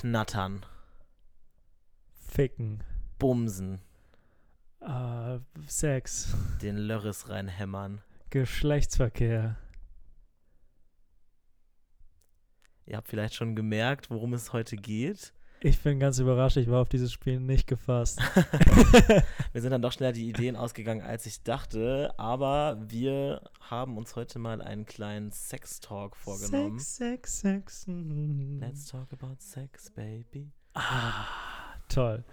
Knattern, Ficken. Bumsen, Äh, Sex. den Lörres reinhämmern. Geschlechtsverkehr. Ihr habt vielleicht schon gemerkt, worum es heute geht. Ich bin ganz überrascht, ich war auf dieses Spiel nicht gefasst. Wir sind dann doch schneller die Ideen ausgegangen, als ich dachte. Aber wir haben uns heute mal einen kleinen Sex-Talk vorgenommen. Sex, Sex, Sex. mm. Let's talk about sex, baby. Ah, toll.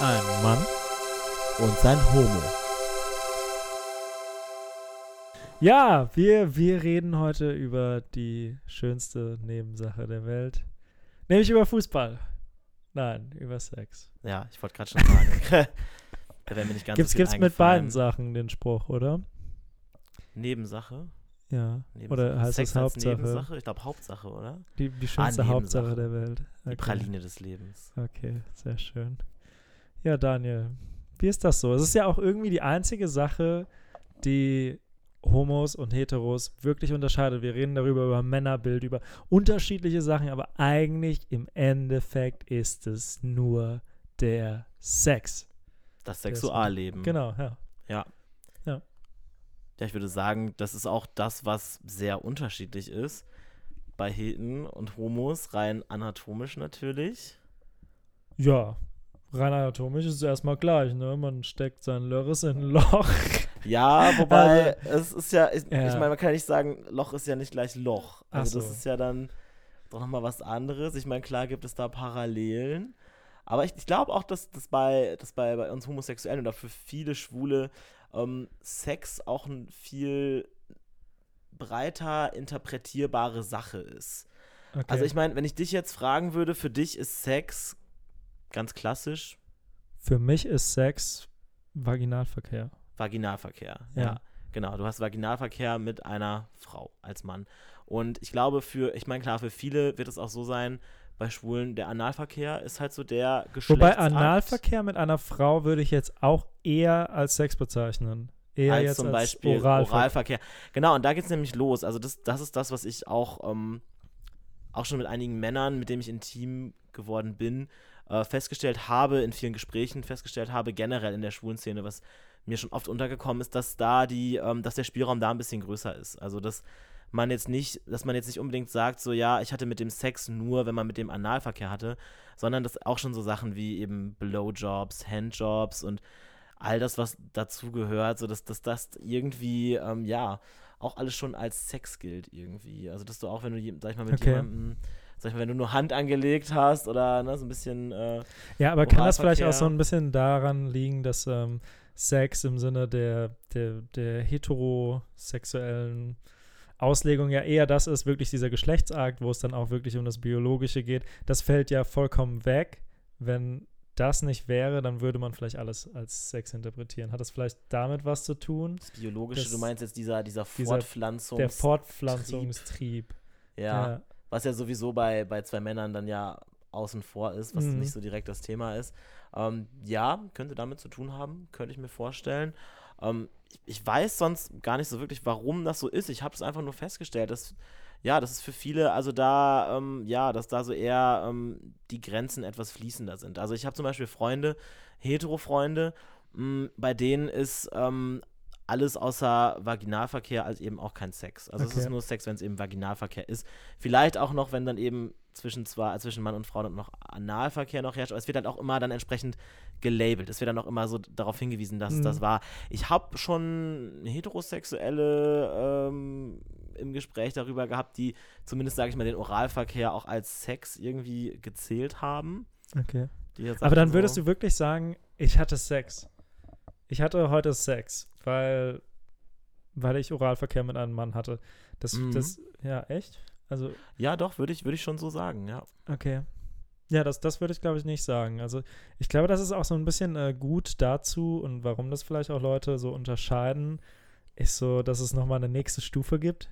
Ein Mann. Und sein Homo. Ja, wir, wir reden heute über die schönste Nebensache der Welt. Nämlich über Fußball. Nein, über Sex. Ja, ich wollte gerade schon sagen. da wäre mir nicht ganz Gibt's, so gibt's mit beiden. Sachen den Spruch, oder? Nebensache. Ja. Nebensache. Oder heißt Sex das Hauptsache? Nebensache? Ich glaube Hauptsache, oder? Die, die schönste Nebensache. Hauptsache der Welt. Die Okay. Praline des Lebens. Okay, sehr schön. Ja, Daniel, wie ist das so? Es ist ja auch irgendwie die einzige Sache, die Homos und Heteros wirklich unterscheidet. Wir reden darüber, über Männerbild, über unterschiedliche Sachen, aber eigentlich im Endeffekt ist es nur der Sex. Das Sexualleben. Genau, ja. Ja, ich würde sagen, das ist auch das, was sehr unterschiedlich ist bei Heten und Homos, rein anatomisch natürlich. Ja, rein anatomisch ist es erstmal gleich, ne? Man steckt sein Lörres in ein Loch. Ja, wobei es ist ja, ich, Ja. ich meine, man kann ja nicht sagen, Loch ist ja nicht gleich Loch. Also das so. ist ja dann doch nochmal was anderes. Ich meine, klar gibt es da Parallelen. Aber ich, ich glaube auch, dass, dass, bei, dass bei, bei uns Homosexuellen oder für viele Schwule ähm, Sex auch ein viel breiter interpretierbare Sache ist. Okay. Also ich meine, wenn ich dich jetzt fragen würde, für dich ist Sex ganz klassisch Für mich ist Sex Vaginalverkehr. Vaginalverkehr. Ja. Ja. Genau, du hast Vaginalverkehr mit einer Frau als Mann. Und ich glaube, für, ich meine, klar, für viele wird es auch so sein, bei Schwulen, der Analverkehr ist halt so der Geschlechtsakt. Wobei Analverkehr mit einer Frau würde ich jetzt auch eher als Sex bezeichnen. Eher als jetzt zum als Beispiel Oralverkehr. Oralverkehr. Genau, und da geht es nämlich los. Also das, das ist das, was ich auch, ähm, auch schon mit einigen Männern, mit denen ich intim geworden bin, äh, festgestellt habe, in vielen Gesprächen festgestellt habe, generell in der schwulen Szene, was mir schon oft untergekommen ist, dass da die, ähm, dass der Spielraum da ein bisschen größer ist. Also dass man jetzt nicht, dass man jetzt nicht unbedingt sagt, so ja, ich hatte mit dem Sex nur, wenn man mit dem Analverkehr hatte, sondern dass auch schon so Sachen wie eben Blowjobs, Handjobs und all das, was dazu gehört, so dass, dass das irgendwie, ähm, ja, auch alles schon als Sex gilt irgendwie. Also dass du auch, wenn du, sag ich mal, mit Okay. jemandem, sag ich mal, wenn du nur Hand angelegt hast oder ne, so ein bisschen, äh, Ja, aber kann das vielleicht auch so ein bisschen daran liegen, dass ähm, Sex im Sinne der, der, der heterosexuellen Auslegung ja eher das ist, wirklich dieser Geschlechtsakt, wo es dann auch wirklich um das Biologische geht. Das fällt ja vollkommen weg. Wenn das nicht wäre, dann würde man vielleicht alles als Sex interpretieren. Hat das vielleicht damit was zu tun? das Biologische, Das- du meinst jetzt dieser, dieser dieser- Fortpflanzungs... Der Fortpflanzungstrieb. ja, was ja sowieso bei, bei zwei Männern dann ja außen vor ist, was Mhm. nicht so direkt das Thema ist. Ähm, ja, könnte damit zu tun haben, könnte ich mir vorstellen. Ähm, ich, ich weiß sonst gar nicht so wirklich, warum das so ist. Ich habe es einfach nur festgestellt, dass ja, das ist für viele, also da, ähm, ja, dass da so eher ähm, die Grenzen etwas fließender sind. Also ich habe zum Beispiel Freunde, Hetero-Freunde, mh, bei denen ist ähm, alles außer Vaginalverkehr als eben auch kein Sex. Also es Okay. ist nur Sex, wenn es eben Vaginalverkehr ist. Vielleicht auch noch, wenn dann eben zwischen zwei, äh, zwischen Mann und Frau dann noch Analverkehr noch herrscht, aber es wird halt auch immer dann entsprechend gelabelt. Es wird dann auch immer so darauf hingewiesen, dass Mhm. das war. Ich habe schon heterosexuelle ähm, im Gespräch darüber gehabt, die zumindest, sage ich mal, den Oralverkehr auch als Sex irgendwie gezählt haben. Okay. Aber dann sagten würdest so, du wirklich sagen, ich hatte Sex. Ich hatte heute Sex, weil, weil ich Oralverkehr mit einem Mann hatte. Das, Mhm. das, ja, echt? Also, Ja, doch, würde ich, würd ich schon so sagen, ja. okay. Ja, das, das würde ich, glaube ich, nicht sagen. Also, ich glaube, das ist auch so ein bisschen äh, gut dazu und warum das vielleicht auch Leute so unterscheiden, ist so, dass es nochmal eine nächste Stufe gibt.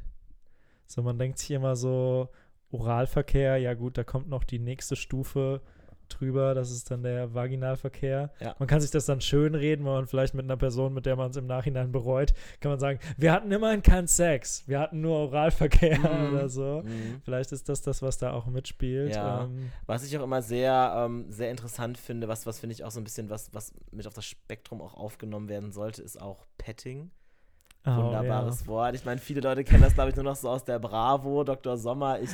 So, man denkt sich immer so, Oralverkehr, ja gut, da kommt noch die nächste Stufe drüber, das ist dann der Vaginalverkehr. Ja. Man kann sich das dann schön reden, weil man vielleicht mit einer Person, mit der man es im Nachhinein bereut, kann man sagen, wir hatten immerhin keinen Sex, wir hatten nur Oralverkehr Mhm. oder so. Mhm. Vielleicht ist das das, was da auch mitspielt. Ja. Ähm, Was ich auch immer sehr, ähm, sehr interessant finde, was, was finde ich auch so ein bisschen, was, was mit auf das Spektrum auch aufgenommen werden sollte, ist auch Petting. oh, Wunderbares Wort. Ich meine, viele Leute kennen das, glaube ich, nur noch so aus der Bravo, Dr. Sommer. Ich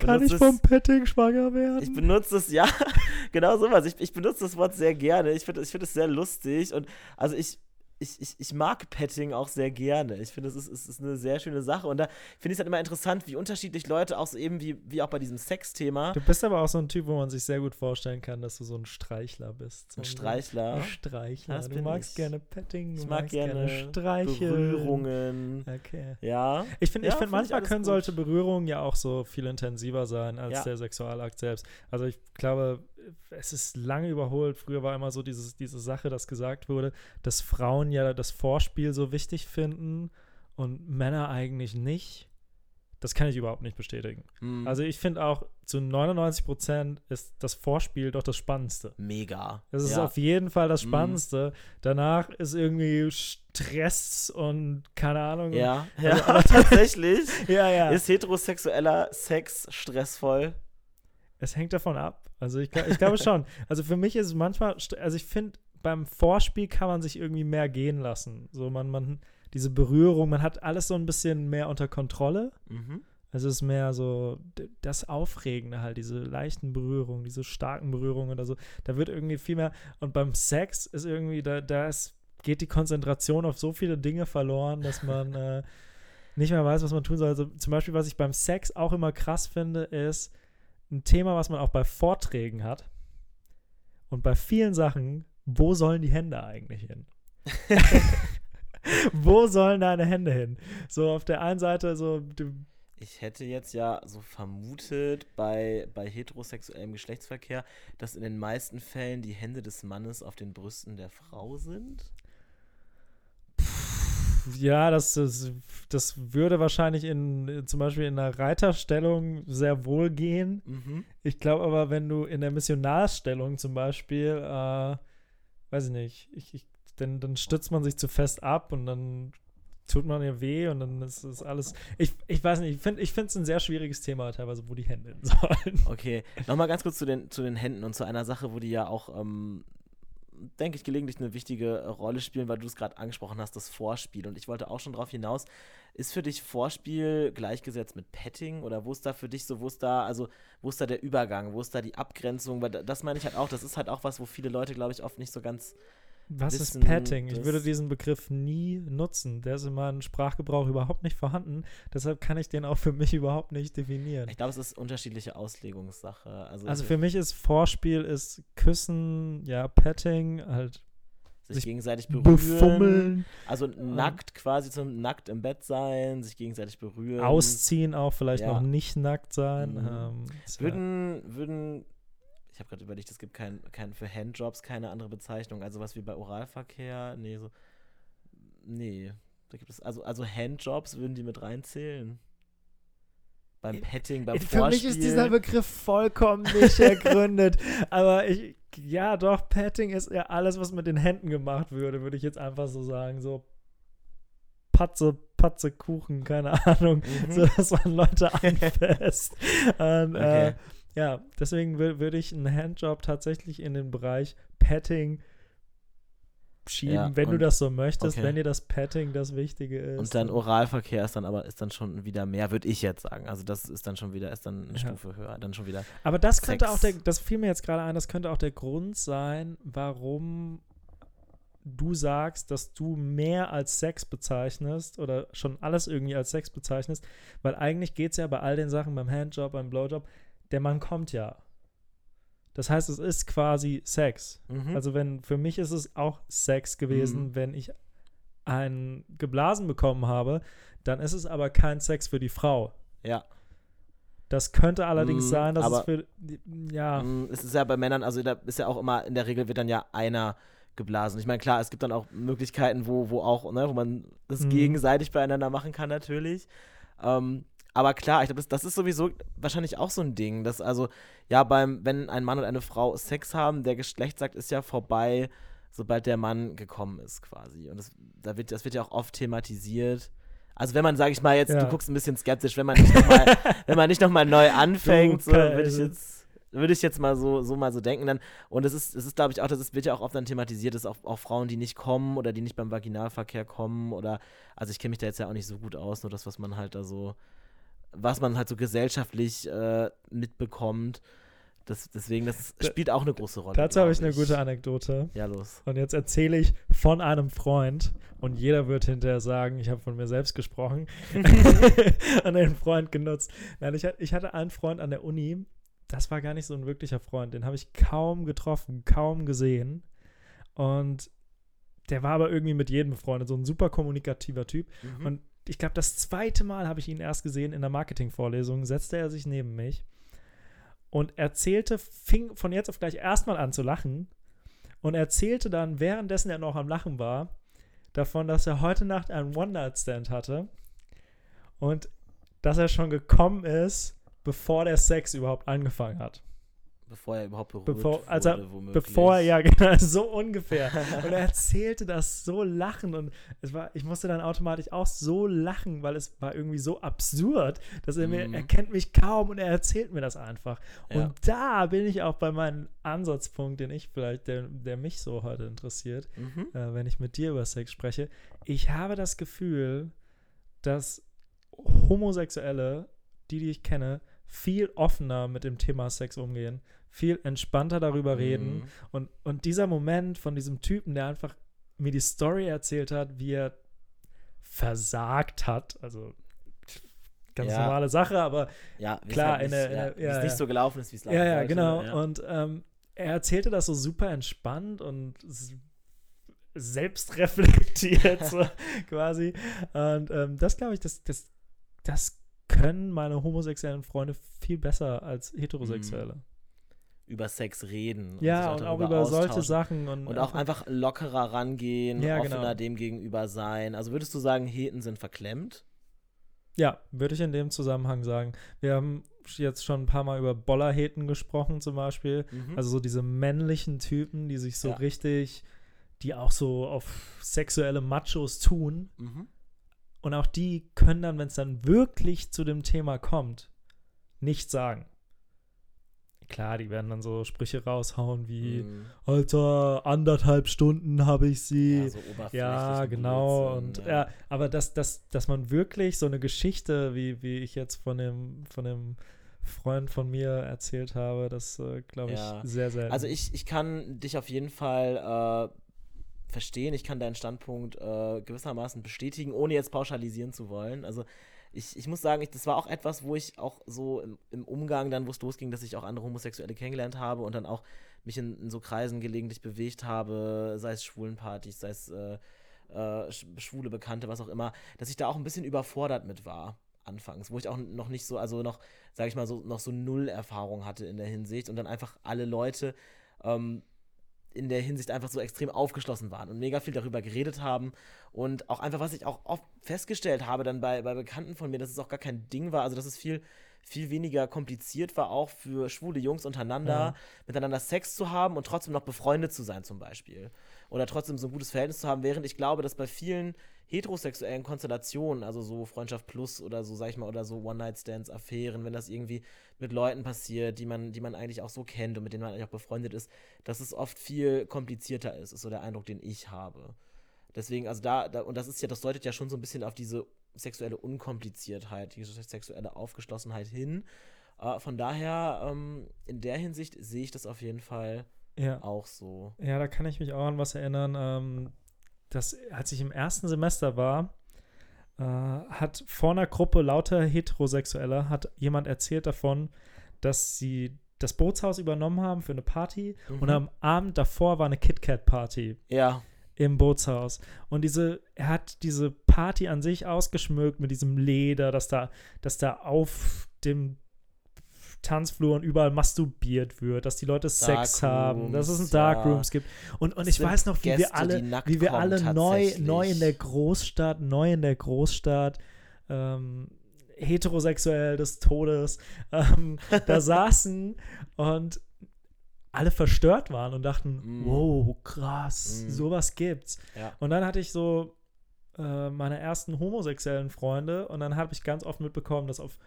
Kann ich vom Petting schwanger werden? Ich benutze es, ja, genau sowas. Ich, ich benutze das Wort sehr gerne. Ich finde ich find es sehr lustig. Und also ich, ich, ich, ich mag Petting auch sehr gerne. Ich finde, es ist, es ist eine sehr schöne Sache. Und da finde ich es halt immer interessant, wie unterschiedlich Leute auch so eben wie, wie auch bei diesem Sexthema, Du bist aber auch so ein Typ, wo man sich sehr gut vorstellen kann, dass du so ein Streichler bist. So ein Streichler, Ein Streichler. Du magst ich. gerne Petting, du ich mag magst gerne Streicheln. Berührungen. Okay. Ja. Ich finde, Ja, ich find, find manchmal können gut. solche Berührungen ja auch so viel intensiver sein als Ja. der Sexualakt selbst. Also ich glaube, es ist lange überholt. Früher war immer so dieses, diese Sache, dass gesagt wurde, dass Frauen ja das Vorspiel so wichtig finden und Männer eigentlich nicht. Das kann ich überhaupt nicht bestätigen. Mhm. Also ich finde auch, zu 99 Prozent ist das Vorspiel doch das Spannendste. mega. Das ist ja. auf jeden Fall das Mhm. Spannendste. Danach ist irgendwie Stress und keine Ahnung. Ja, Also, ja aber- tatsächlich. ja. ja. Ist heterosexueller Sex stressvoll? Es hängt davon ab. Also ich, ich glaube schon. Also für mich ist es manchmal, also ich finde, beim Vorspiel kann man sich irgendwie mehr gehen lassen. So man, man, diese Berührung, man hat alles so ein bisschen mehr unter Kontrolle. Mhm. Also es ist mehr so das Aufregende halt, diese leichten Berührungen, diese starken Berührungen oder so. Da wird irgendwie viel mehr. Und beim Sex ist irgendwie, da, da ist, geht die Konzentration auf so viele Dinge verloren, dass man äh, nicht mehr weiß, was man tun soll. Also zum Beispiel, was ich beim Sex auch immer krass finde, ist ein Thema, was man auch bei Vorträgen hat. Und bei vielen Sachen, wo sollen die Hände eigentlich hin? wo sollen deine Hände hin? So auf der einen Seite so, du, Ich hätte jetzt ja so vermutet bei, bei heterosexuellem Geschlechtsverkehr, dass in den meisten Fällen die Hände des Mannes auf den Brüsten der Frau sind. Ja, das, das, das würde wahrscheinlich in zum Beispiel in einer Reiterstellung sehr wohl gehen. Mhm. Ich glaube aber, wenn du in der Missionarsstellung zum Beispiel, äh, weiß ich nicht, ich, ich, dann, dann stützt man sich zu fest ab und dann tut man ihr weh und dann ist es alles. Ich, ich weiß nicht, ich finde ich es ein sehr schwieriges Thema teilweise, wo die Hände hin sollen. Okay, nochmal ganz kurz zu den, zu den Händen und zu einer Sache, wo die ja auch, ähm, denke ich, gelegentlich eine wichtige Rolle spielen, weil du es gerade angesprochen hast, das Vorspiel. Und ich wollte auch schon drauf hinaus, ist für dich Vorspiel gleichgesetzt mit Petting oder wo ist da für dich so, wo ist da, also wo ist da der Übergang, wo ist da die Abgrenzung? Weil da- das meine ich halt auch, das ist halt auch was, wo viele Leute, glaube ich, oft nicht so ganz Was ist Petting? Ich würde diesen Begriff nie nutzen. Der ist in meinem Sprachgebrauch überhaupt nicht vorhanden. Deshalb kann ich den auch für mich überhaupt nicht definieren. Ich glaube, es ist unterschiedliche Auslegungssache. Also, Also für mich ist Vorspiel ist Küssen, ja, Petting, halt sich sich gegenseitig berühren. befummeln, Also nackt quasi zum nackt im Bett sein, sich gegenseitig berühren. ausziehen auch, vielleicht Ja. noch nicht nackt sein. Mhm. Ähm, Würden, würden, ich habe gerade überlegt, es gibt kein, kein, für Handjobs keine andere Bezeichnung. Also was wie bei Oralverkehr, nee, so, nee, da gibt es, also, also Handjobs würden die mit reinzählen. Beim Petting, beim Für mich ist Vorspiel. dieser Begriff vollkommen nicht ergründet. Aber ich, ja, doch, Petting ist ja alles, was mit den Händen gemacht würde, würde ich jetzt einfach so sagen. So Patze, Patze, Kuchen, keine Ahnung. Mhm. So, dass man Leute anfasst. Und, Okay. äh, ja, deswegen wür- würde ich einen Handjob tatsächlich in den Bereich Petting schieben, Ja, wenn du das so möchtest, okay. wenn dir das Petting das Wichtige ist. Und dann Oralverkehr ist dann aber ist dann schon wieder mehr, würde ich jetzt sagen. Also das ist dann schon wieder, ist dann eine Ja. Stufe höher. Dann schon wieder. Aber das könnte Sex. auch der, das fiel mir jetzt gerade ein, das könnte auch der Grund sein, warum du sagst, dass du mehr als Sex bezeichnest oder schon alles irgendwie als Sex bezeichnest, weil eigentlich geht es ja bei all den Sachen, beim Handjob, beim Blowjob, der Mann kommt ja. Das heißt, es ist quasi Sex. Mhm. Also wenn, für mich ist es auch Sex gewesen, Mhm. wenn ich einen geblasen bekommen habe, dann ist es aber kein Sex für die Frau. ja. Das könnte allerdings Mhm, sein, dass es aber- für, ja, Mm, Es ist ja bei Männern, also da ist ja auch immer, in der Regel wird dann ja einer geblasen. Ich meine, klar, es gibt dann auch Möglichkeiten, wo, wo auch, ne, wo man das Mhm. gegenseitig beieinander machen kann, natürlich. Ähm, aber klar, ich glaube, das, das ist sowieso wahrscheinlich auch so ein Ding, dass also, ja, beim, wenn ein Mann und eine Frau Sex haben, der Geschlechtsakt ist ja vorbei, sobald der Mann gekommen ist, quasi. Und das, da wird, das wird ja auch oft thematisiert. Also wenn man, sage ich mal, jetzt, Ja. du guckst ein bisschen skeptisch, wenn man nicht nochmal, wenn man nicht noch mal neu anfängt, so, würde ich also- jetzt, würde ich jetzt mal so, so mal so denken. Dann, und es ist, es ist, glaube ich, auch, das ist, wird ja auch oft dann thematisiert, dass auch, auch Frauen, die nicht kommen oder die nicht beim Vaginalverkehr kommen oder, also ich kenne mich da jetzt ja auch nicht so gut aus, nur das, was man halt da so, was man halt so gesellschaftlich äh, mitbekommt. Das, deswegen, das Da- spielt auch eine große Rolle. Dazu habe ich eine gute Anekdote. Ja, los. Und jetzt erzähle ich von einem Freund und jeder wird hinterher sagen, ich habe von mir selbst gesprochen und den Freund genutzt. Nein, ich, ich hatte einen Freund an der Uni, das war gar nicht so ein wirklicher Freund, den habe ich kaum getroffen, kaum gesehen. Und der war aber irgendwie mit jedem befreundet, so ein super kommunikativer Typ. Mhm. Und ich glaube, das zweite Mal habe ich ihn erst gesehen in der Marketingvorlesung, setzte er sich neben mich und erzählte, fing von jetzt auf gleich erstmal an zu lachen und erzählte dann, währenddessen er noch am Lachen war, davon, dass er heute Nacht einen One-Night-Stand hatte und dass er schon gekommen ist, bevor der Sex überhaupt angefangen hat. Bevor er überhaupt berührt Bevor- also wurde, womöglich. Bevor er, ja, genau, so ungefähr. Und er erzählte das so lachen und es war, ich musste dann automatisch auch so lachen, weil es war irgendwie so absurd, dass er mir, Mhm. er kennt mich kaum und er erzählt mir das einfach. Ja. Und da bin ich auch bei meinem Ansatzpunkt, den ich vielleicht, der, der mich so heute interessiert, Mhm. äh, wenn ich mit dir über Sex spreche. Ich habe das Gefühl, dass Homosexuelle, die, die ich kenne, viel offener mit dem Thema Sex umgehen, viel entspannter darüber reden. Mhm. Und, und dieser Moment von diesem Typen, der einfach mir die Story erzählt hat, wie er versagt hat, also ganz Ja. normale Sache, aber Ja, Klar, halt nicht, in der- ja, ja, nicht so gelaufen ist, wie es laufen ja, ja, genau. Ja. Und ähm, er erzählte das so super entspannt und selbstreflektiert so quasi. Und ähm, das glaube ich, das, das, das können meine homosexuellen Freunde viel besser als heterosexuelle. über Sex reden. Ja, sich und auch über solche. Sachen. Und, Und auch einfach lockerer rangehen, Ja, offener genau. dem gegenüber sein. Also würdest du sagen, Heten sind verklemmt? Ja, würde ich in dem Zusammenhang sagen. Wir haben jetzt schon ein paar Mal über Bollerheten gesprochen, zum Beispiel. Mhm. Also so diese männlichen Typen, die sich so Ja. richtig, die auch so auf sexuelle Machos tun. mhm. Und auch die können dann, wenn es dann wirklich zu dem Thema kommt, nichts sagen. Klar, die werden dann so Sprüche raushauen wie, Mhm. Alter, anderthalb Stunden habe ich sie. Ja, so Ja, genau. Blödsinn, Und ja, aber dass, dass, dass man wirklich so eine Geschichte, wie, wie ich jetzt von dem, von dem Freund von mir erzählt habe, das äh, glaube ich Ja. sehr selten. Also ich, ich kann dich auf jeden Fall äh, verstehen, ich kann deinen Standpunkt äh, gewissermaßen bestätigen, ohne jetzt pauschalisieren zu wollen. Also ich, ich muss sagen, ich, das war auch etwas, wo ich auch so im, im Umgang dann, wo es losging, dass ich auch andere Homosexuelle kennengelernt habe und dann auch mich in, in so Kreisen gelegentlich bewegt habe, sei es Schwulenpartys, sei es äh, äh, sch- schwule Bekannte, was auch immer, dass ich da auch ein bisschen überfordert mit war anfangs, wo ich auch noch nicht so, also noch, sage ich mal, so noch so null Erfahrung hatte in der Hinsicht und dann einfach alle Leute ähm, in der Hinsicht einfach so extrem aufgeschlossen waren und mega viel darüber geredet haben. Und auch einfach, was ich auch oft festgestellt habe dann bei, bei Bekannten von mir, dass es auch gar kein Ding war, also dass es viel, viel weniger kompliziert war, auch für schwule Jungs untereinander Ja. miteinander Sex zu haben und trotzdem noch befreundet zu sein zum Beispiel. Oder trotzdem so ein gutes Verhältnis zu haben, während ich glaube, dass bei vielen heterosexuellen Konstellationen, also so Freundschaft plus oder so, sag ich mal, oder so One-Night-Stands, Affären, wenn das irgendwie mit Leuten passiert, die man, die man eigentlich auch so kennt und mit denen man eigentlich auch befreundet ist, dass es oft viel komplizierter ist, ist so der Eindruck, den ich habe. Deswegen, also da, da, und das ist ja, das deutet ja schon so ein bisschen auf diese sexuelle Unkompliziertheit, diese sexuelle Aufgeschlossenheit hin. Äh, von daher, ähm, in der Hinsicht sehe ich das auf jeden Fall ja. auch so. Ja, da kann ich mich auch an was erinnern. Ähm, dass, als ich im ersten Semester war, äh, hat vor einer Gruppe lauter Heterosexuelle hat jemand erzählt davon, dass sie das Bootshaus übernommen haben für eine Party und Mhm. am Abend davor war eine KitKat-Party Ja, im Bootshaus. Und diese, er hat diese Party an sich ausgeschmückt mit diesem Leder, dass da, dass da auf dem Tanzflur und überall masturbiert wird, dass die Leute Sex haben, dass es ein Darkrooms, ja. Darkrooms gibt. Und, und ich weiß noch, wie Gäste, wir alle, wie wir kommen, alle neu, neu in der Großstadt, neu in der Großstadt ähm, heterosexuell des Todes ähm, da saßen und alle verstört waren und dachten, Mm. wow, krass, Mm. sowas gibt's. Ja. Und dann hatte ich so äh, meine ersten homosexuellen Freunde und dann habe ich ganz oft mitbekommen, dass auf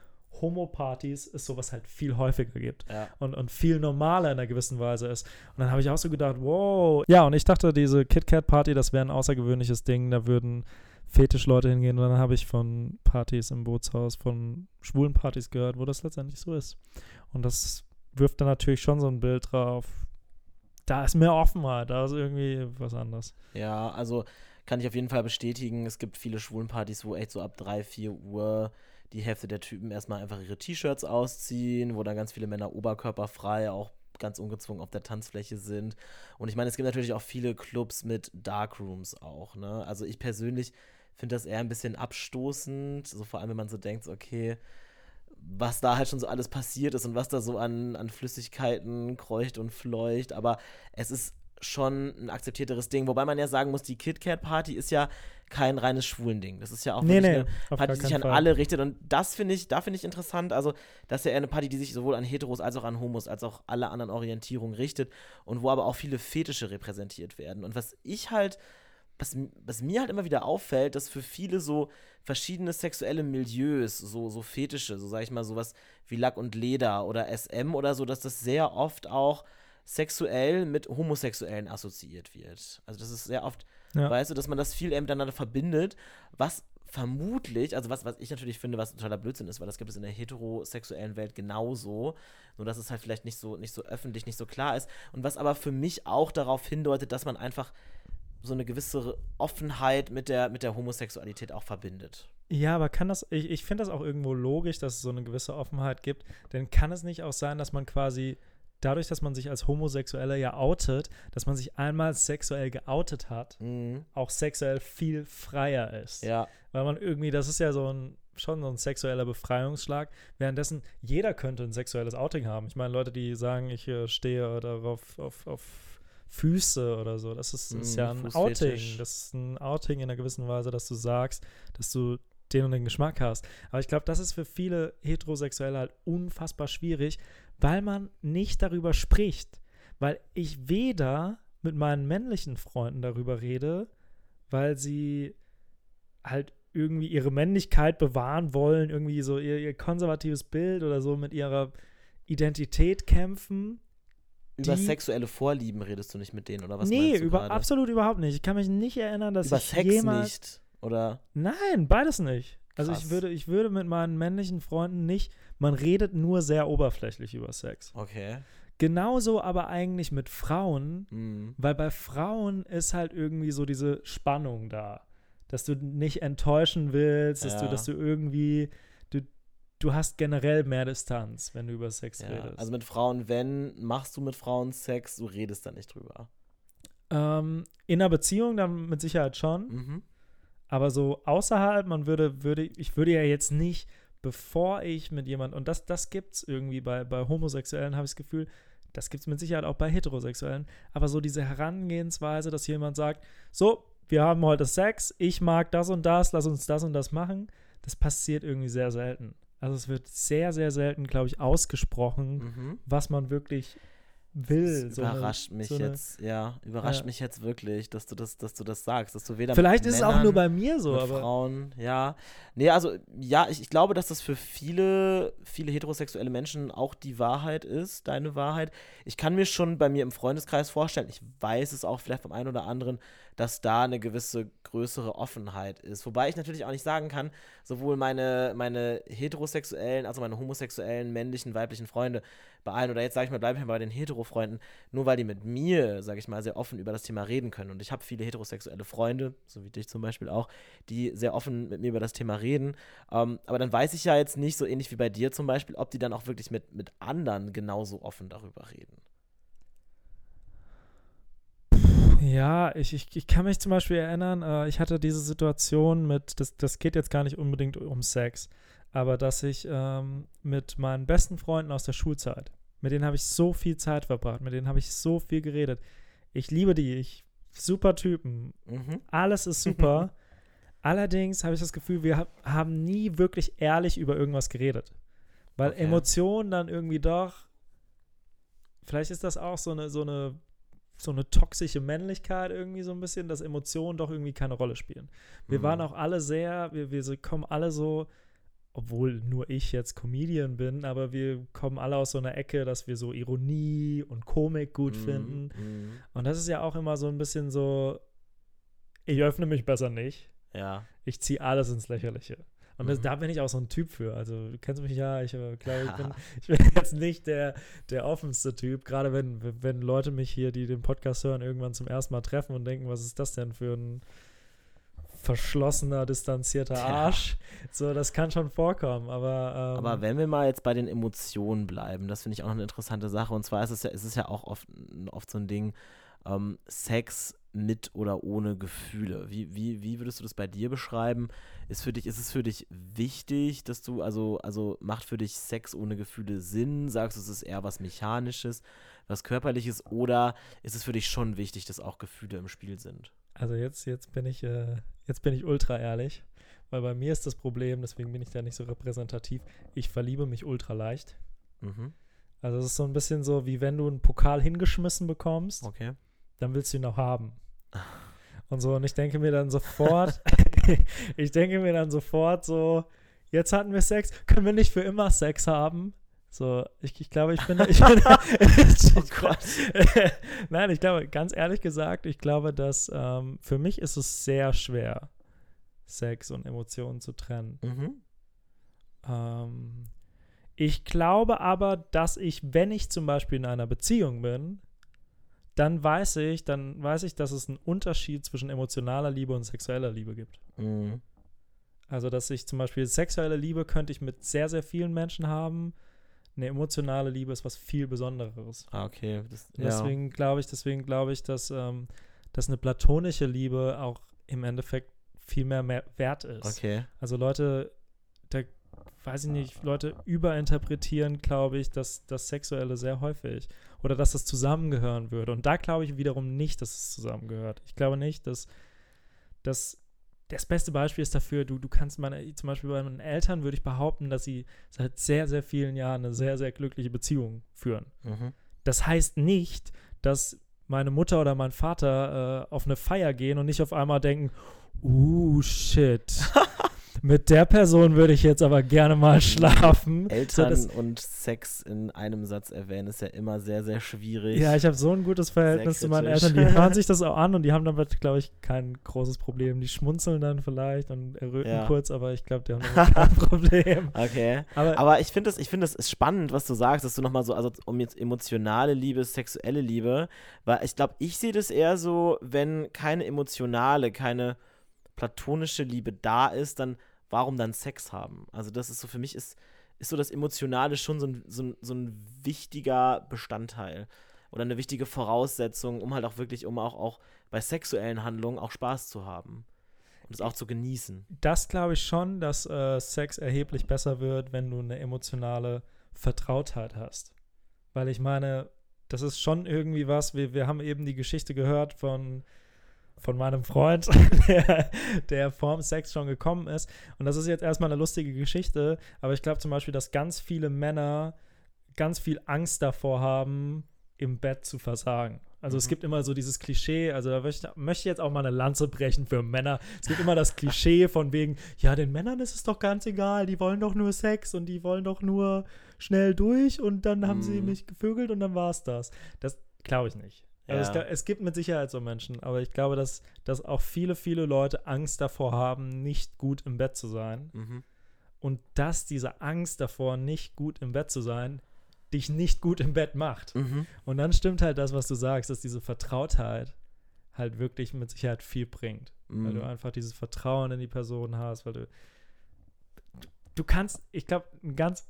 Homo-Partys es sowas halt viel häufiger gibt Ja. und, und viel normaler in einer gewissen Weise ist. Und dann habe ich auch so gedacht, wow. Ja, und ich dachte, diese KitKat-Party, das wäre ein außergewöhnliches Ding, da würden Fetischleute hingehen. Und dann habe ich von Partys im Bootshaus, von schwulen Partys gehört, wo das letztendlich so ist. Und das wirft dann natürlich schon so ein Bild drauf. Da ist mehr Offenheit, da ist irgendwie was anderes. Ja, also kann ich auf jeden Fall bestätigen. Es gibt viele Schwulenpartys, wo echt so ab 3, 4 Uhr die Hälfte der Typen erstmal einfach ihre T-Shirts ausziehen, wo dann ganz viele Männer oberkörperfrei auch ganz ungezwungen auf der Tanzfläche sind. Und ich meine, es gibt natürlich auch viele Clubs mit Darkrooms auch, ne? Also ich persönlich finde das eher ein bisschen abstoßend, so vor allem, wenn man so denkt, okay, was da halt schon so alles passiert ist und was da so an, an Flüssigkeiten kreucht und fleucht. Aber es ist schon ein akzeptierteres Ding. Wobei man ja sagen muss, die KitKat-Party ist ja kein reines Schwulending. Das ist ja auch Nee, nee, eine Party, die sich an Fall. alle richtet. Und das finde ich, da finde ich interessant. Also, das ist ja eher eine Party, die sich sowohl an Heteros als auch an Homos, als auch alle anderen Orientierungen richtet und wo aber auch viele Fetische repräsentiert werden. Und was ich halt, was, was mir halt immer wieder auffällt, dass für viele so verschiedene sexuelle Milieus, so, so Fetische, so sag ich mal, sowas wie Lack und Leder oder SM oder so, dass das sehr oft auch sexuell mit Homosexuellen assoziiert wird. Also das ist sehr oft, Ja. weißt du, dass man das viel eher miteinander verbindet, was vermutlich, also was, was ich natürlich finde, was totaler Blödsinn ist, weil das gibt es in der heterosexuellen Welt genauso, nur dass es halt vielleicht nicht so, nicht so öffentlich, nicht so klar ist und was aber für mich auch darauf hindeutet, dass man einfach so eine gewisse Offenheit mit der, mit der Homosexualität auch verbindet. Ja, aber kann das, ich, ich finde das auch irgendwo logisch, dass es so eine gewisse Offenheit gibt, denn kann es nicht auch sein, dass man quasi dadurch, dass man sich als Homosexueller ja outet, dass man sich einmal sexuell geoutet hat, Mhm. auch sexuell viel freier ist. Ja, Weil man irgendwie, das ist ja so ein, schon so ein sexueller Befreiungsschlag. Währenddessen, jeder könnte ein sexuelles Outing haben. Ich meine, Leute, die sagen, ich äh, stehe darauf auf, auf Füße oder so, das ist, ist Mm, ja ein. Outing. Das ist ein Outing in einer gewissen Weise, dass du sagst, dass du den und den Geschmack hast. Aber ich glaube, das ist für viele Heterosexuelle halt unfassbar schwierig, weil man nicht darüber spricht. Weil ich weder mit meinen männlichen Freunden darüber rede, weil sie halt irgendwie ihre Männlichkeit bewahren wollen, irgendwie so ihr, ihr konservatives Bild oder so mit ihrer Identität kämpfen. Über Die- sexuelle Vorlieben redest du nicht mit denen, oder was nee, meinst du über, gerade? absolut überhaupt nicht. Ich kann mich nicht erinnern, dass Über ich Sex jemals nicht, oder? Nein, beides nicht. Also Krass. ich würde, ich würde mit meinen männlichen Freunden nicht, man redet nur sehr oberflächlich über Sex. Okay. Genauso aber eigentlich mit Frauen, Mhm. weil bei Frauen ist halt irgendwie so diese Spannung da. Dass du nicht enttäuschen willst, dass, du, Ja. dass du irgendwie, du, du hast generell mehr Distanz, wenn du über Sex Ja, redest. also mit Frauen, wenn, machst du mit Frauen Sex, du redest da nicht drüber. ähm, in einer Beziehung dann mit Sicherheit schon. Mhm. Aber so außerhalb, man würde, würde, ich würde ja jetzt nicht, bevor ich mit jemand, und das, das gibt es irgendwie bei, bei Homosexuellen, habe ich das Gefühl, das gibt es mit Sicherheit auch bei Heterosexuellen, aber so diese Herangehensweise, dass jemand sagt, so, wir haben heute Sex, ich mag das und das, lass uns das und das machen, das passiert irgendwie sehr selten. Also es wird sehr, sehr selten, glaube ich, ausgesprochen, Mhm. was man wirklich will. Das So eine- überrascht mich so eine- jetzt, ja, überrascht Ja. mich jetzt wirklich, dass du das, dass du das sagst, dass du weder Vielleicht ist es auch Männern, nur bei mir so, aber Frauen, ja. Nee, also ja, ich, ich glaube, dass das für viele, viele heterosexuelle Menschen auch die Wahrheit ist, deine Wahrheit. Ich kann mir schon bei mir im Freundeskreis vorstellen, ich weiß es auch vielleicht vom einen oder anderen, dass da eine gewisse größere Offenheit ist. Wobei ich natürlich auch nicht sagen kann, sowohl meine, meine heterosexuellen, also meine homosexuellen, männlichen, weiblichen Freunde bei allen, oder jetzt sage ich mal, bleibe ich mal bei den Hetero-Freunden, nur weil die mit mir, sage ich mal, sehr offen über das Thema reden können. Und ich habe viele heterosexuelle Freunde, so wie dich zum Beispiel auch, die sehr offen mit mir über das Thema reden. Ähm, aber dann weiß ich ja jetzt nicht, so ähnlich wie bei dir zum Beispiel, ob die dann auch wirklich mit, mit anderen genauso offen darüber reden. Ja, ich, ich, ich kann mich zum Beispiel erinnern, äh, ich hatte diese Situation mit, das, das geht jetzt gar nicht unbedingt um Sex, aber dass ich ähm, mit meinen besten Freunden aus der Schulzeit, mit denen habe ich so viel Zeit verbracht, mit denen habe ich so viel geredet. Ich liebe die, ich super Typen, Mhm. alles ist super, Allerdings habe ich das Gefühl, wir hab, haben nie wirklich ehrlich über irgendwas geredet. Weil Okay. Emotionen dann irgendwie doch, vielleicht ist das auch so eine, so eine, so eine toxische Männlichkeit irgendwie so ein bisschen, dass Emotionen doch irgendwie keine Rolle spielen. Wir Mhm. waren auch alle sehr, wir, wir kommen alle so, obwohl nur ich jetzt Comedian bin, aber wir kommen alle aus so einer Ecke, dass wir so Ironie und Komik gut Mhm, finden. mhm. Und das ist ja auch immer so ein bisschen so, ich öffne mich besser nicht. Ja. Ich ziehe alles ins Lächerliche. Und das, Mhm. da bin ich auch so ein Typ für. Also, du kennst mich ja, ich äh, glaube, ich bin, ich bin jetzt nicht der, der offenste Typ. Gerade wenn, wenn Leute mich hier, die den Podcast hören, irgendwann zum ersten Mal treffen und denken, was ist das denn für ein verschlossener, distanzierter. Arsch. So, das kann schon vorkommen, aber. Ähm, Aber wenn wir mal jetzt bei den Emotionen bleiben, das finde ich auch noch eine interessante Sache. Und zwar ist es ja, ist es ja auch oft, oft so ein Ding, ähm, Sex mit oder ohne Gefühle. Wie, wie, wie würdest du das bei dir beschreiben? Ist für dich, ist es für dich wichtig, dass du, also, also macht für dich Sex ohne Gefühle Sinn? Sagst du, es ist eher was Mechanisches, was Körperliches, oder ist es für dich schon wichtig, dass auch Gefühle im Spiel sind? Also jetzt, jetzt bin ich, äh, jetzt bin ich ultra ehrlich, weil bei mir ist das Problem, deswegen bin ich da nicht so repräsentativ. Ich verliebe mich ultra leicht. Mhm. Also es ist so ein bisschen so, wie wenn du einen Pokal hingeschmissen bekommst, Okay. dann willst du ihn auch haben. Und so, und ich denke mir dann sofort, ich denke mir dann sofort so, jetzt hatten wir Sex, können wir nicht für immer Sex haben? So, ich, ich glaube, ich bin, ich bin Oh Gott. Nein, ich glaube, ganz ehrlich gesagt, ich glaube, dass ähm, für mich ist es sehr schwer, Sex und Emotionen zu trennen. Mhm. Ähm, ich glaube aber, dass ich, wenn ich zum Beispiel in einer Beziehung bin, dann weiß ich, dann weiß ich, dass es einen Unterschied zwischen emotionaler Liebe und sexueller Liebe gibt. Mhm. Also, dass ich zum Beispiel sexuelle Liebe könnte ich mit sehr, sehr vielen Menschen haben. Eine emotionale Liebe ist was viel Besonderes. Ah, okay. Das, ja. Deswegen glaube ich, deswegen glaube ich, dass, ähm, dass eine platonische Liebe auch im Endeffekt viel mehr, mehr wert ist. Okay. Also Leute, da weiß ich nicht, Leute überinterpretieren, glaube ich, dass das Sexuelle sehr häufig oder dass das zusammengehören würde. Und da glaube ich wiederum nicht, dass es zusammengehört. Ich glaube nicht, dass das das beste Beispiel ist dafür, du, du kannst meine, zum Beispiel bei meinen Eltern würde ich behaupten, dass sie seit sehr, sehr vielen Jahren eine sehr, sehr glückliche Beziehung führen. Mhm. Das heißt nicht, dass meine Mutter oder mein Vater äh, auf eine Feier gehen und nicht auf einmal denken, uh, shit. Mit der Person würde ich jetzt aber gerne mal schlafen. Eltern das- und Sex in einem Satz erwähnen ist ja immer sehr, sehr schwierig. Ja, ich habe so ein gutes Verhältnis zu meinen. Eltern. Die hören sich das auch an und die haben damit, glaube ich, kein großes Problem. Die schmunzeln dann vielleicht und erröten Ja. kurz, aber ich glaube, die haben kein Problem. Okay. Aber, Aber ich finde es ich find das spannend, was du sagst, dass du nochmal so, also um jetzt emotionale Liebe, sexuelle Liebe, weil ich glaube, ich sehe das eher so, wenn keine emotionale, keine platonische Liebe da ist, dann warum dann Sex haben? Also das ist so, für mich ist, ist so das Emotionale schon so ein, so, ein, so ein wichtiger Bestandteil oder eine wichtige Voraussetzung, um halt auch wirklich, um auch, auch bei sexuellen Handlungen auch Spaß zu haben und es auch zu genießen. das glaube ich schon, dass äh, Sex erheblich besser wird, wenn du eine emotionale Vertrautheit hast. Weil ich meine, das ist schon irgendwie was, wir, wir haben eben die Geschichte gehört von, von meinem Freund, der, der vorm Sex schon gekommen ist. Und das ist jetzt erstmal eine lustige Geschichte, aber ich glaube zum Beispiel, dass ganz viele Männer ganz viel Angst davor haben, im Bett zu versagen. Also es Mhm. gibt immer so dieses Klischee, also da möchte, möchte ich jetzt auch mal eine Lanze brechen für Männer. Es gibt immer das Klischee von wegen, ja, den Männern ist es doch ganz egal, die wollen doch nur Sex und die wollen doch nur schnell durch und dann haben sie Mhm. mich gevögelt und dann war es das. Das glaube ich nicht. Also Ja. glaub, es gibt mit Sicherheit so Menschen, aber ich glaube, dass, dass auch viele, viele Leute Angst davor haben, nicht gut im Bett zu sein. Mhm. Und dass diese Angst davor, nicht gut im Bett zu sein, dich nicht gut im Bett macht. Mhm. Und dann stimmt halt das, was du sagst, dass diese Vertrautheit halt wirklich mit Sicherheit viel bringt. Weil du Mhm. einfach dieses Vertrauen in die Person hast, weil du. Du, du kannst, ich glaube, ein ganz,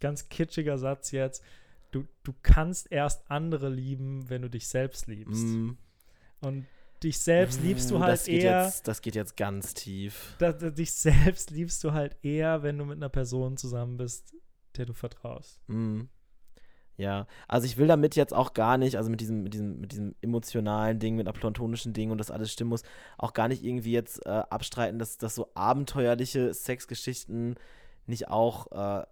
ganz kitschiger Satz jetzt. Du, du kannst erst andere lieben, wenn du dich selbst liebst. Mhm. Und dich selbst liebst du halt das geht eher. Jetzt, das geht jetzt ganz tief. da, da, dich selbst liebst du halt eher, wenn du mit einer Person zusammen bist, der du vertraust. Mhm. Ja, also ich will damit jetzt auch gar nicht, also mit diesem, mit diesem, mit diesem emotionalen Ding, mit einer platonischen Ding und das alles stimmen muss, auch gar nicht irgendwie jetzt äh, abstreiten, dass, dass so abenteuerliche Sexgeschichten nicht auch äh,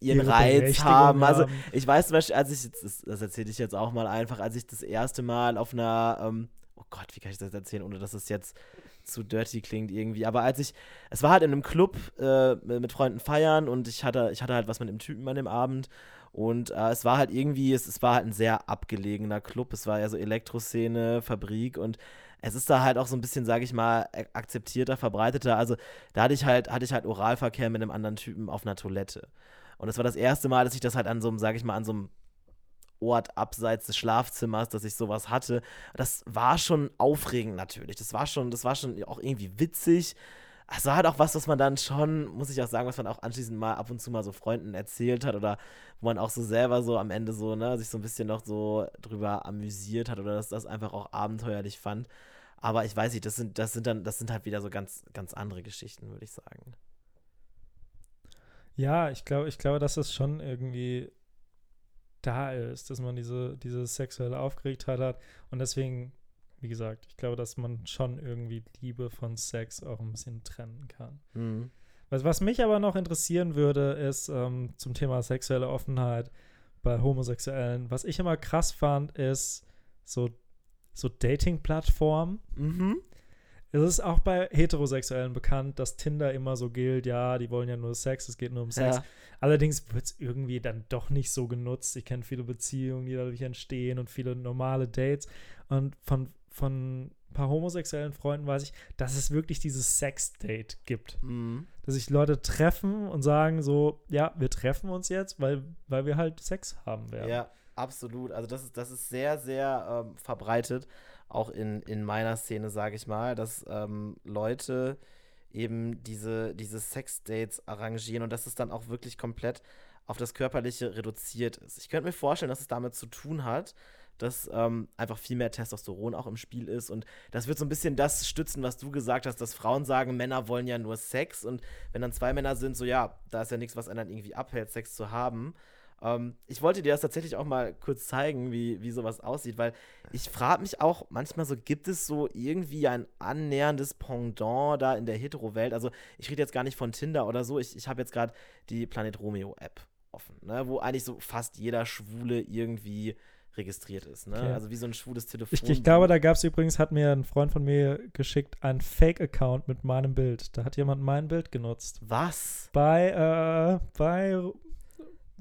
ihren Ihre Reiz haben. Also ich weiß zum Beispiel, als ich, jetzt- das, das erzähle ich jetzt auch mal einfach, als ich das erste Mal auf einer, ähm, oh Gott, wie kann ich das erzählen, ohne dass es jetzt zu dirty klingt irgendwie, aber als ich, es war halt in einem Club äh, mit Freunden feiern und ich hatte, ich hatte halt was mit einem Typen an dem Abend und äh, es war halt irgendwie, es, es war halt ein sehr abgelegener Club, es war ja so Elektroszene, Fabrik und es ist da halt auch so ein bisschen, sage ich mal, akzeptierter, verbreiteter. Also da hatte ich halt, hatte ich halt Oralverkehr mit einem anderen Typen auf einer Toilette. Und das war das erste Mal, dass ich das halt an so einem, sage ich mal, an so einem Ort abseits des Schlafzimmers, dass ich sowas hatte. Das war schon aufregend natürlich. Das war schon, das war schon auch irgendwie witzig. Es war halt auch was, was man dann schon, muss ich auch sagen, was man auch anschließend mal ab und zu mal so Freunden erzählt hat oder wo man auch so selber so am Ende so, ne, sich so ein bisschen noch so drüber amüsiert hat oder dass das einfach auch abenteuerlich fand. Aber ich weiß nicht, das sind, das sind dann, das sind halt wieder so ganz, ganz andere Geschichten, würde ich sagen. Ja, ich glaube, ich glaube, dass es schon irgendwie da ist, dass man diese, diese sexuelle Aufgeregtheit hat. Und deswegen, wie gesagt, ich glaube, dass man schon irgendwie Liebe von Sex auch ein bisschen trennen kann. Mhm. Was, was mich aber noch interessieren würde, ist ähm, zum Thema sexuelle Offenheit bei Homosexuellen. Was ich immer krass fand, ist so, so Dating-Plattformen. Mhm. Es ist auch bei Heterosexuellen bekannt, dass Tinder immer so gilt, ja, die wollen ja nur Sex, es geht nur um Sex. Ja. Allerdings wird es irgendwie dann doch nicht so genutzt. Ich kenne viele Beziehungen, die dadurch entstehen und viele normale Dates. Und von, von ein paar homosexuellen Freunden weiß ich, dass es wirklich dieses Sex-Date gibt. Mhm. Dass sich Leute treffen und sagen so, ja, wir treffen uns jetzt, weil, weil wir halt Sex haben werden. Ja, absolut. Also das ist, das ist sehr, sehr ähm, verbreitet, auch in, in meiner Szene, sage ich mal, dass ähm, Leute eben diese, diese Sex-Dates arrangieren und dass es dann auch wirklich komplett auf das Körperliche reduziert ist. Ich könnte mir vorstellen, dass es damit zu tun hat, dass ähm, einfach viel mehr Testosteron auch im Spiel ist und das wird so ein bisschen das stützen, was du gesagt hast, dass Frauen sagen, Männer wollen ja nur Sex und wenn dann zwei Männer sind, so ja, da ist ja nichts, was einen dann irgendwie abhält, Sex zu haben. Ähm, ich wollte dir das tatsächlich auch mal kurz zeigen, wie, wie sowas aussieht, weil ich frage mich auch manchmal so, gibt es so irgendwie ein annäherndes Pendant da in der Hetero-Welt? Also ich rede jetzt gar nicht von Tinder oder so, ich, ich habe jetzt gerade die Planet Romeo-App offen, ne, wo eigentlich so fast jeder Schwule irgendwie registriert ist, ne? Okay. Also wie so ein schwules Telefon. Ich, ich glaube, da gab es übrigens, hat mir ein Freund von mir geschickt, einen Fake-Account mit meinem Bild. Da hat jemand mein Bild genutzt. Was? Bei, äh, bei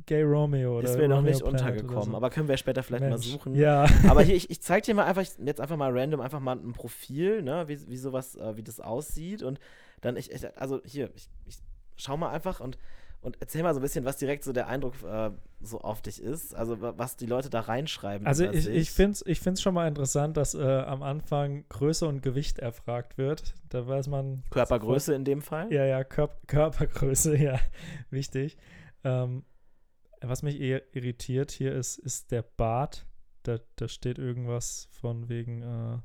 Gay Romeo oder Ist mir noch Romeo nicht Planet untergekommen, so. aber können wir später vielleicht mal Mensch. suchen. Ja. Aber hier, ich, ich zeig dir mal einfach, jetzt einfach mal random, einfach mal ein Profil, ne, wie, wie sowas, äh, wie das aussieht. Und dann, ich, ich also hier, ich, ich schau mal einfach und, und erzähl mal so ein bisschen, was direkt so der Eindruck äh, so auf dich ist. Also wa- was die Leute da reinschreiben. Also ich, ich finde es ich find's schon mal interessant, dass äh, am Anfang Größe und Gewicht erfragt wird. Da weiß man. Körpergröße in dem Fall. Ja, ja, Kör Körpergröße, ja, wichtig. Ähm, was mich eher irritiert hier ist, ist der Bart. Da, da steht irgendwas von wegen, äh,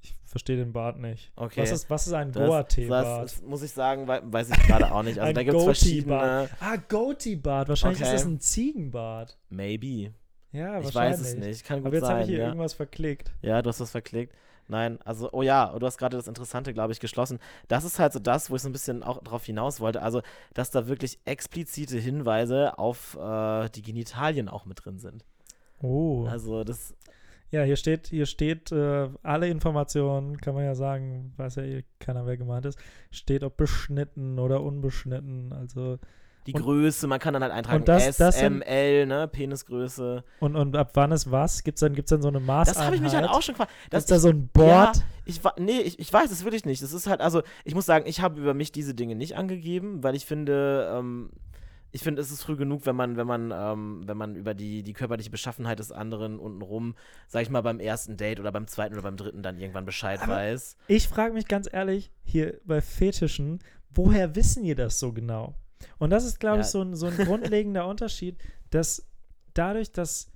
ich verstehe den Bart nicht. Okay. Was ist, was ist ein Goatee-Bart? muss ich sagen, wei- weiß ich gerade auch nicht. Also da gibt es verschiedene. Ah, Goatee-Bart. Wahrscheinlich Okay. ist das ein Ziegenbart. Maybe. Ja, Ich wahrscheinlich. weiß es nicht. Kann gut Aber jetzt habe ich hier ja. irgendwas verklickt. Ja, du hast was verklickt. Nein, also, oh ja, du hast gerade das Interessante, glaube ich, geschlossen. Das ist halt so das, wo ich so ein bisschen auch drauf hinaus wollte. Also, dass da wirklich explizite Hinweise auf äh, die Genitalien auch mit drin sind. Oh. Also, das, Ja, hier steht, hier steht äh, alle Informationen, kann man ja sagen, weiß ja eh keiner, wer gemeint ist, steht ob beschnitten oder unbeschnitten, also die Und- Größe, man kann dann halt eintragen und das- S, das M, L, ne, Penisgröße. und, und ab wann ist was? Gibt's dann, gibt's dann so eine Maßeinheit? Das habe ich mich halt auch schon gefragt. Das ist da so ein Board? Ja, ich nee, ich, ich weiß es wirklich nicht. Das ist halt, also, ich muss sagen, ich habe über mich diese Dinge nicht angegeben, weil ich finde, ähm, ich finde, es ist früh genug, wenn man, wenn man, ähm, wenn man über die, die körperliche Beschaffenheit des anderen untenrum, sag ich mal, beim ersten Date oder beim zweiten oder beim dritten dann irgendwann Bescheid Aber- weiß. Ich frage mich ganz ehrlich, hier bei Fetischen, woher wissen ihr das so genau? Und das ist, glaube Ja. ich, so ein, so ein grundlegender Unterschied, dass dadurch, dass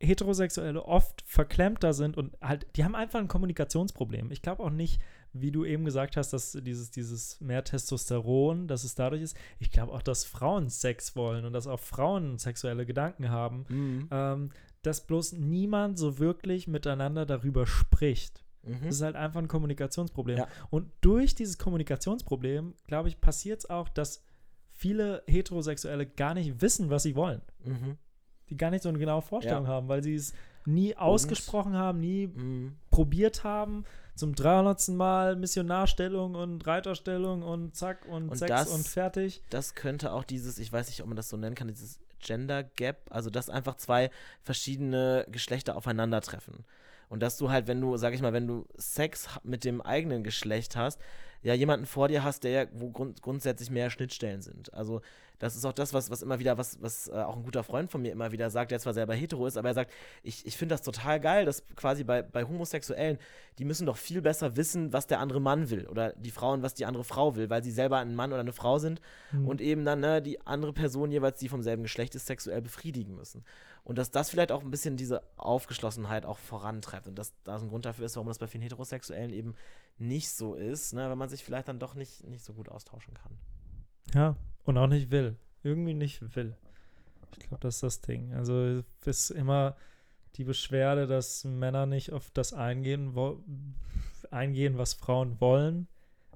Heterosexuelle oft verklemmter sind und halt, die haben einfach ein Kommunikationsproblem. Ich glaube auch nicht, wie du eben gesagt hast, dass dieses, dieses mehr Testosteron, dass es dadurch ist. Ich glaube auch, dass Frauen Sex wollen und dass auch Frauen sexuelle Gedanken haben, Mhm. ähm, dass bloß niemand so wirklich miteinander darüber spricht. Mhm. Das ist halt einfach ein Kommunikationsproblem. Ja. Und durch dieses Kommunikationsproblem, glaube ich, passiert es auch, dass viele Heterosexuelle gar nicht wissen, was sie wollen. Mhm. Die gar nicht so eine genaue Vorstellung Ja. haben, weil sie es nie ausgesprochen haben, nie Mhm. probiert haben. Zum 300. Mal Missionarstellung und Reiterstellung und zack und, Und Sex das- und fertig. Das könnte auch dieses, ich weiß nicht, ob man das so nennen kann, dieses Gender Gap, also dass einfach zwei verschiedene Geschlechter aufeinandertreffen. Und dass du halt, wenn du, sag ich mal, wenn du Sex mit dem eigenen Geschlecht hast, ja jemanden vor dir hast, der ja, wo grund grundsätzlich mehr Schnittstellen sind. Also das ist auch das, was, was immer wieder, was, was äh, auch ein guter Freund von mir immer wieder sagt, der zwar selber hetero ist, aber er sagt, ich, ich finde das total geil, dass quasi bei, bei Homosexuellen, die müssen doch viel besser wissen, was der andere Mann will oder die Frauen, was die andere Frau will, weil sie selber ein Mann oder eine Frau sind Hm. und eben dann ne, die andere Person jeweils, die vom selben Geschlecht ist, sexuell befriedigen müssen. Und dass das vielleicht auch ein bisschen diese Aufgeschlossenheit auch vorantreibt und dass da ein Grund dafür ist, warum das bei vielen Heterosexuellen eben nicht so ist, ne, wenn man sich vielleicht dann doch nicht, nicht so gut austauschen kann. Ja, und auch nicht will. Irgendwie nicht will. Ich glaube, das ist das Ding. Also ist immer die Beschwerde, dass Männer nicht auf das eingehen, eingehen, was Frauen wollen,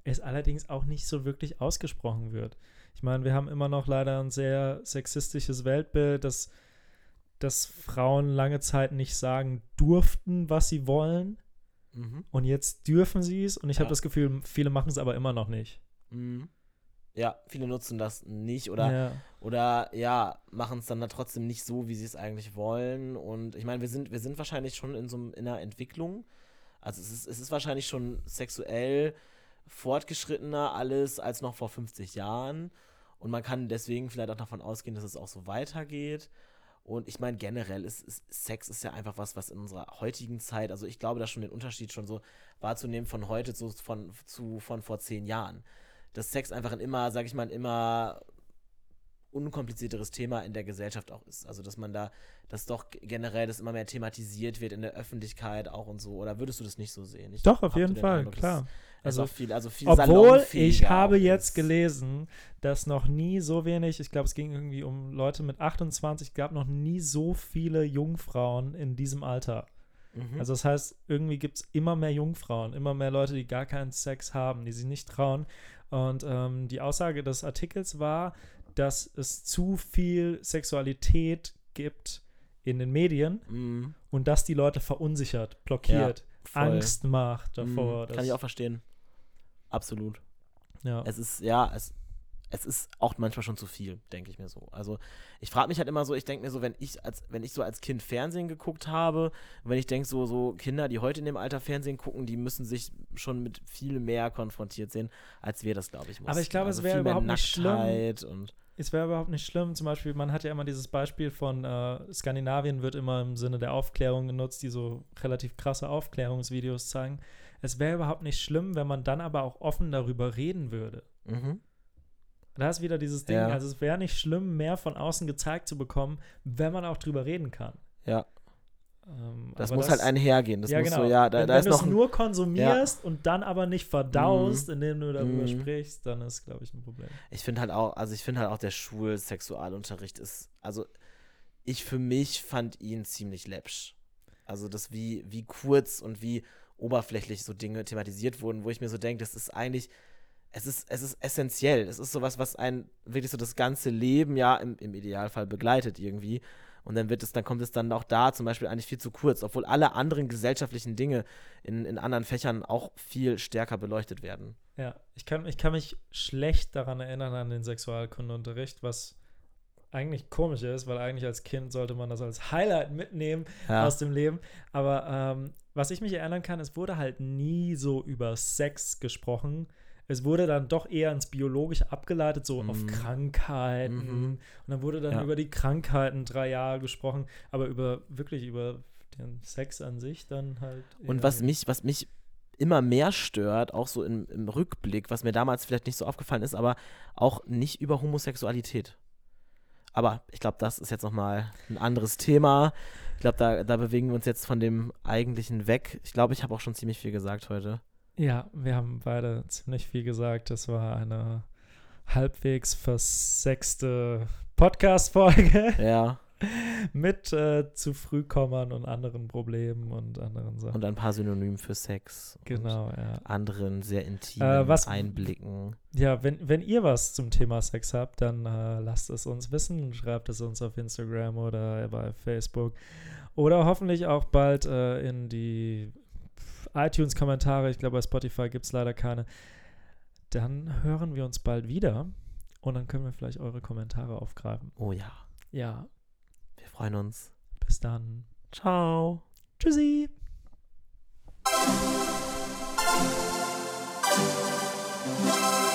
es allerdings auch nicht so wirklich ausgesprochen wird. Ich meine, wir haben immer noch leider ein sehr sexistisches Weltbild, dass, dass Frauen lange Zeit nicht sagen durften, was sie wollen. Mhm. Und jetzt dürfen sie es. Und ich habe Ja. das Gefühl, viele machen es aber immer noch nicht. Mhm. Ja, viele nutzen das nicht oder ja. Oder ja, machen es dann da trotzdem nicht so, wie sie es eigentlich wollen. Und ich meine, wir sind, wir sind wahrscheinlich schon in so einem- in einer Entwicklung. Also es ist, es ist wahrscheinlich schon sexuell fortgeschrittener alles als noch vor 50 Jahren. Und man kann deswegen vielleicht auch davon ausgehen, dass es auch so weitergeht. Und ich meine, generell ist, ist Sex ist ja einfach was, was in unserer heutigen Zeit, also ich glaube, da schon den Unterschied schon so wahrzunehmen von heute zu, von, zu, von vor zehn Jahren. Dass Sex einfach ein immer, sag ich mal, ein immer unkomplizierteres Thema in der Gesellschaft auch ist. Also, dass man da, dass doch generell das immer mehr thematisiert wird in der Öffentlichkeit auch und so. Oder würdest du das nicht so sehen? Ich Doch, auf jeden den Fall, Eindruck, klar. Also, viel, also viel Obwohl ich habe jetzt ist. gelesen, dass noch nie so wenig, ich glaube, es ging irgendwie um Leute mit 28, gab noch nie so viele Jungfrauen in diesem Alter. Mhm. Also das heißt, irgendwie gibt es immer mehr Jungfrauen, immer mehr Leute, die gar keinen Sex haben, die sich nicht trauen. Und ähm, die Aussage des Artikels war, dass es zu viel Sexualität gibt in den Medien Mhm. und dass die Leute verunsichert, blockiert, voll. Angst macht davor. Dass- Kann ich auch verstehen. Absolut. ja. Es ist, ja, es, es ist auch manchmal schon zu viel, denke ich mir so. Also ich frage mich halt immer so, ich denke mir so, wenn ich als, wenn ich so als Kind Fernsehen geguckt habe, wenn ich denke, so, so Kinder, die heute in dem Alter Fernsehen gucken, die müssen sich schon mit viel mehr konfrontiert sehen, als wir das, glaube ich, mussten. Aber ich glaube, es Also wäre viel mehr überhaupt nicht schlimm. Es wäre überhaupt nicht schlimm. Zum Beispiel, man hat ja immer dieses Beispiel von äh, Skandinavien wird immer im Sinne der Aufklärung genutzt, die so relativ krasse Aufklärungsvideos zeigen. Es wäre überhaupt nicht schlimm, wenn man dann aber auch offen darüber reden würde. mhm. Da ist wieder dieses Ding, Ja. also es wäre nicht schlimm, mehr von außen gezeigt zu bekommen, wenn man auch drüber reden kann. Ja, Ähm, das muss halt einhergehen. Das ja, genau. so, ja, da, wenn wenn du es nur konsumierst und dann aber nicht verdaust, indem du darüber Mhm. sprichst, dann ist, glaube ich, ein Problem. Ich finde halt auch, also ich finde halt auch der Schulsexualunterricht ist, also ich für mich fand ihn ziemlich läppsch. Also das wie, wie kurz und wie oberflächlich so Dinge thematisiert wurden, wo ich mir so denke, das ist eigentlich, es ist, es ist essentiell. Es ist sowas, was einen wirklich so das ganze Leben ja im, im Idealfall begleitet irgendwie. Und dann wird es, dann kommt es dann auch da zum Beispiel eigentlich viel zu kurz, obwohl alle anderen gesellschaftlichen Dinge in, in anderen Fächern auch viel stärker beleuchtet werden. Ja, ich kann, ich kann mich schlecht daran erinnern an den Sexualkundeunterricht, was eigentlich komisch ist, weil eigentlich als Kind sollte man das als Highlight mitnehmen Ja. aus dem Leben. Aber ähm, was ich mich erinnern kann, es wurde halt nie so über Sex gesprochen. Es wurde dann doch eher ins Biologische abgeleitet, so auf Mhm. Krankheiten. Mhm. Und dann wurde dann Ja. über die Krankheiten drei Jahre gesprochen, aber über wirklich über den Sex an sich dann halt. Und was mich, was mich immer mehr stört, auch so im, im Rückblick, was mir damals vielleicht nicht so aufgefallen ist, aber auch nicht über Homosexualität. Aber ich glaube, das ist jetzt nochmal ein anderes Thema. Ich glaube, da, da bewegen wir uns jetzt von dem Eigentlichen weg. Ich glaube, ich habe auch schon ziemlich viel gesagt heute. Ja, wir haben beide ziemlich viel gesagt. Es war eine halbwegs versexte Podcast-Folge. Ja. Mit äh, zu Frühkommern und anderen Problemen und anderen Sachen. Und ein paar Synonymen für Sex. Genau, ja. Anderen sehr intimen Äh, was- Einblicken. Ja, wenn, wenn ihr was zum Thema Sex habt, dann äh, lasst es uns wissen. Schreibt es uns auf Instagram oder bei Facebook. Oder hoffentlich auch bald äh, in die iTunes-Kommentare. Ich glaube, bei Spotify gibt es leider keine. Dann hören wir uns bald wieder und dann können wir vielleicht eure Kommentare aufgreifen. Oh ja. Ja, Wir freuen uns. bis dann. Ciao. Tschüssi. Thank